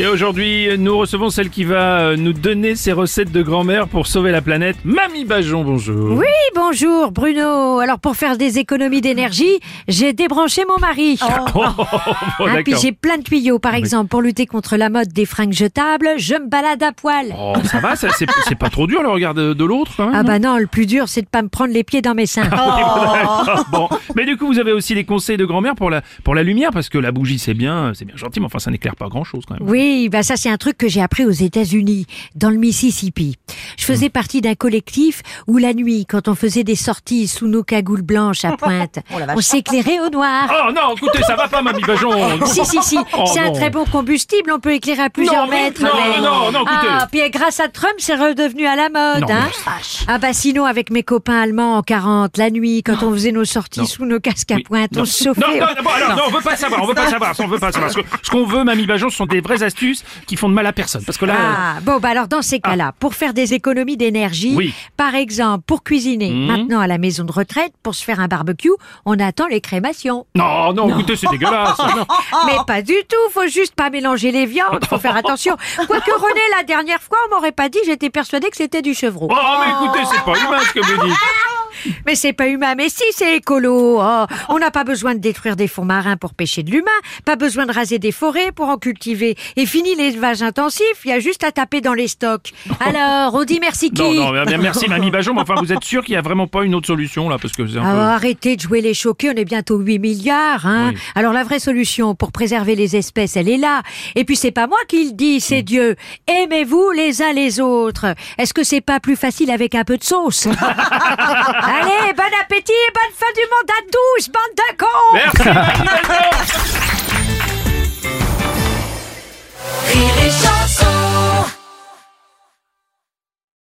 Et aujourd'hui, nous recevons celle qui va euh, nous donner ses recettes de grand-mère pour sauver la planète. Mamie Bajon, bonjour. Oui, bonjour Bruno. Alors pour faire des économies d'énergie, j'ai débranché mon mari. Oh, oh, Ah, puis d'accord. j'ai plein de tuyaux, par exemple, pour lutter contre la mode des fringues jetables, je me balade à poil. Oh, ça va, ça, c'est c'est pas trop dur le regard de, de l'autre Ah bah non, le plus dur, c'est de pas me prendre les pieds dans mes seins. Ah, Bon, mais du coup, vous avez aussi des conseils de grand-mère pour la, pour la lumière, parce que la bougie, c'est bien, c'est bien gentil, mais enfin, ça n'éclaire pas grand-chose quand même. Oui, bah ça c'est un truc que j'ai appris aux États-Unis, dans le Mississippi. Je faisais partie d'un collectif où la nuit, quand on faisait des sorties sous nos cagoules blanches à pointe, on s'éclairait au noir. Oh non, écoutez, ça va pas, Mamie Bajon. Si, si, si, Oh, c'est un non. très bon combustible, on peut éclairer à plusieurs Non, mètres. non, avec. non, non, écoutez. Ah, puis grâce à Trump, c'est redevenu à la mode, Non, hein. mais Ah bah sinon, avec mes copains allemands en 40, la nuit, quand on faisait nos sorties Non. sous nos casques à Oui, pointe, on se chauffait. Non, non, non, bon, alors, non, on veut pas savoir, on veut pas savoir, ça, on veut pas savoir. Ce que- ce qu'on veut, Mamie Bajon, ce sont des vraies astuces qui font de mal à personne. Parce que là, Ah, bon, bah alors dans ces cas-là, pour faire des économies d'énergie, Oui. par exemple, pour cuisiner, Mhm. maintenant à la maison de retraite, pour se faire un barbecue, on attend les crémations. non, non, écoutez, c'est dégueulasse. Non. Mais pas du tout, faut juste pas mélanger les viandes, faut faire attention. Quoique René, la dernière fois, on m'aurait pas dit, j'étais persuadée que c'était du chevreau. Oh, mais écoutez, c'est pas humain ce que vous dites. Mais c'est pas humain, mais si c'est écolo. Oh, on n'a pas besoin de détruire des fonds marins pour pêcher de l'humain, pas besoin de raser des forêts pour en cultiver. Et fini l'élevage intensif, il y a juste à taper dans les stocks. Alors, on dit merci qui Non, non, mais merci Mamie Bajon, mais enfin, vous êtes sûr qu'il y a vraiment pas une autre solution là Parce que c'est un Ah, peu... arrêtez de jouer les choqués, on est bientôt 8 milliards. Hein Oui. Alors la vraie solution pour préserver les espèces, elle est là. Et puis c'est pas moi qui le dis, c'est Dieu. Aimez-vous les uns les autres. Est-ce que c'est pas plus facile avec un peu de sauce? Allez, bon appétit et bonne fin du monde à tous, bande de cons. Merci